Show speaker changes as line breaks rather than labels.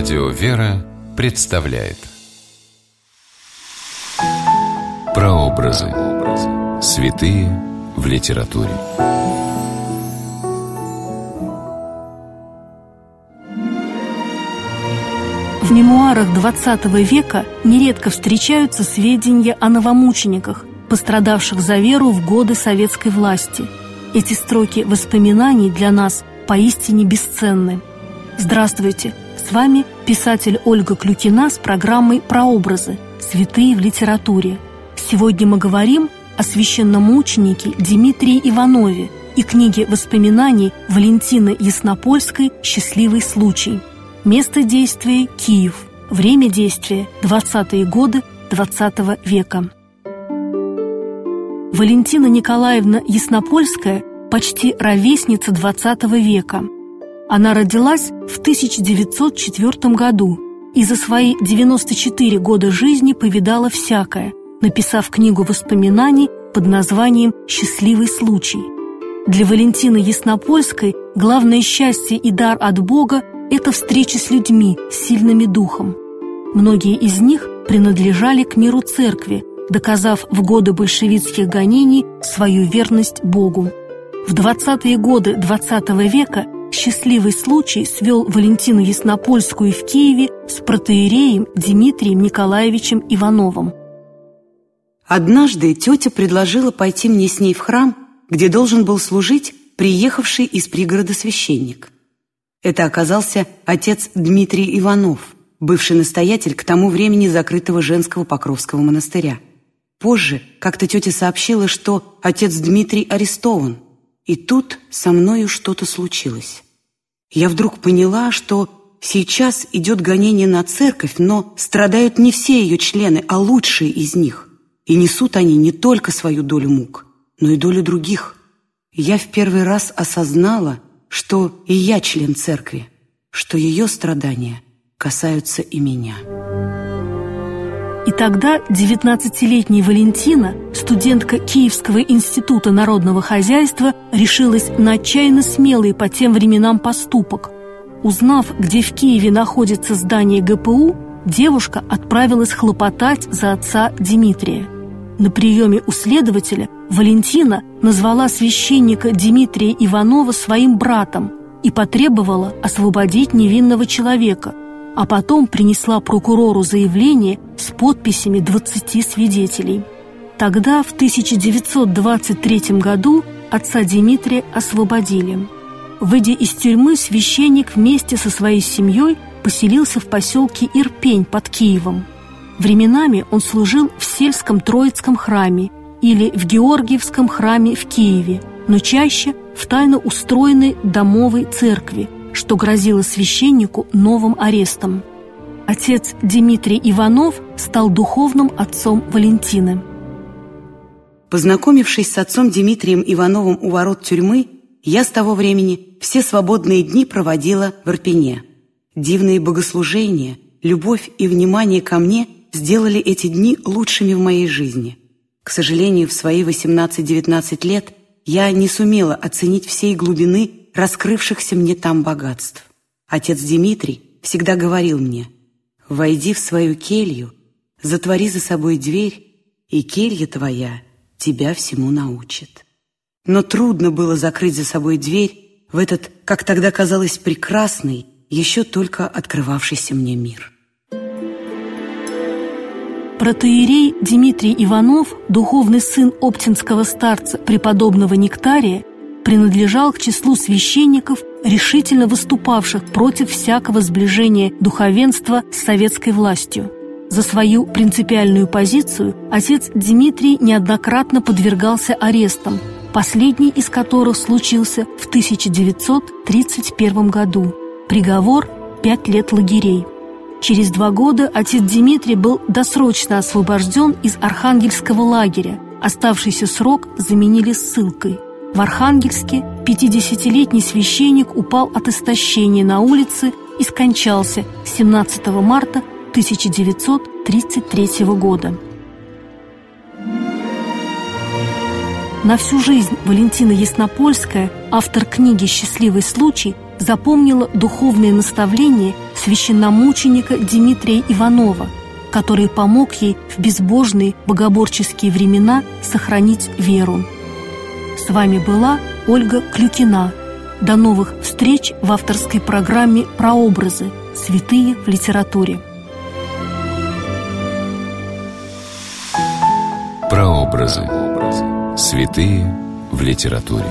Радио «Вера» представляет Прообразы. Святые в литературе.
В мемуарах XX века нередко встречаются сведения о новомучениках, пострадавших за веру в годы советской власти. Эти строки воспоминаний для нас поистине бесценны. Здравствуйте! С вами писатель Ольга Клюкина с программой «Прообразы. Святые в литературе». Сегодня мы говорим о священномученике Дмитрии Иванове и книге воспоминаний Валентины Яснопольской «Счастливый случай». Место действия – Киев. Время действия – 20-е годы XX века. Валентина Николаевна Яснопольская – почти ровесница XX века – она родилась в 1904 году и за свои 94 года жизни повидала всякое, написав книгу воспоминаний под названием «Счастливый случай». Для Валентины Яснопольской главное счастье и дар от Бога – это встреча с людьми, с сильными духом. Многие из них принадлежали к миру церкви, доказав в годы большевистских гонений свою верность Богу. В 20-е годы XX -го века счастливый случай свел Валентину Яснопольскую в Киеве с протеереем Дмитрием Николаевичем Ивановым.
Однажды тетя предложила пойти мне с ней в храм, где должен был служить приехавший из пригорода священник. Это оказался отец Дмитрий Иванов, бывший настоятель к тому времени закрытого женского Покровского монастыря. Позже как-то тетя сообщила, что отец Дмитрий арестован – и тут со мною что-то случилось. Я вдруг поняла, что сейчас идет гонение на церковь, но страдают не все ее члены, а лучшие из них. И несут они не только свою долю мук, но и долю других. Я в первый раз осознала, что и я член церкви, что ее страдания касаются и меня.
И тогда 19-летняя Валентина, студентка Киевского института народного хозяйства, решилась на отчаянно смелый по тем временам поступок. Узнав, где в Киеве находится здание ГПУ, девушка отправилась хлопотать за отца Дмитрия. На приеме у следователя Валентина назвала священника Дмитрия Иванова своим братом и потребовала освободить невинного человека – а потом принесла прокурору заявление с подписями 20 свидетелей. Тогда, в 1923 году, отца Дмитрия освободили. Выйдя из тюрьмы, священник вместе со своей семьей поселился в поселке Ирпень под Киевом. Временами он служил в сельском Троицком храме или в Георгиевском храме в Киеве, но чаще в тайно устроенной домовой церкви – что грозило священнику новым арестом. Отец Дмитрий Иванов стал духовным отцом Валентины.
Познакомившись с отцом Дмитрием Ивановым у ворот тюрьмы, я с того времени все свободные дни проводила в Ирпене. Дивные богослужения, любовь и внимание ко мне сделали эти дни лучшими в моей жизни. К сожалению, в свои 18-19 лет я не сумела оценить всей глубины раскрывшихся мне там богатств. Отец Дмитрий всегда говорил мне, «Войди в свою келью, затвори за собой дверь, и келья твоя тебя всему научит». Но трудно было закрыть за собой дверь в этот, как тогда казалось, прекрасный, еще только открывавшийся мне мир.
Протеерей Дмитрий Иванов, духовный сын оптинского старца преподобного Нектария, принадлежал к числу священников, решительно выступавших против всякого сближения духовенства с советской властью. За свою принципиальную позицию отец Дмитрий неоднократно подвергался арестам, последний из которых случился в 1931 году. Приговор – пять лет лагерей. Через два года отец Дмитрий был досрочно освобожден из Архангельского лагеря. Оставшийся срок заменили ссылкой – в Архангельске 50-летний священник упал от истощения на улице и скончался 17 марта 1933 года. На всю жизнь Валентина Яснопольская, автор книги «Счастливый случай», запомнила духовные наставления священномученика Дмитрия Иванова, который помог ей в безбожные богоборческие времена сохранить веру. С вами была Ольга Клюкина. До новых встреч в авторской программе «Прообразы. Святые в литературе».
Прообразы. Святые в литературе.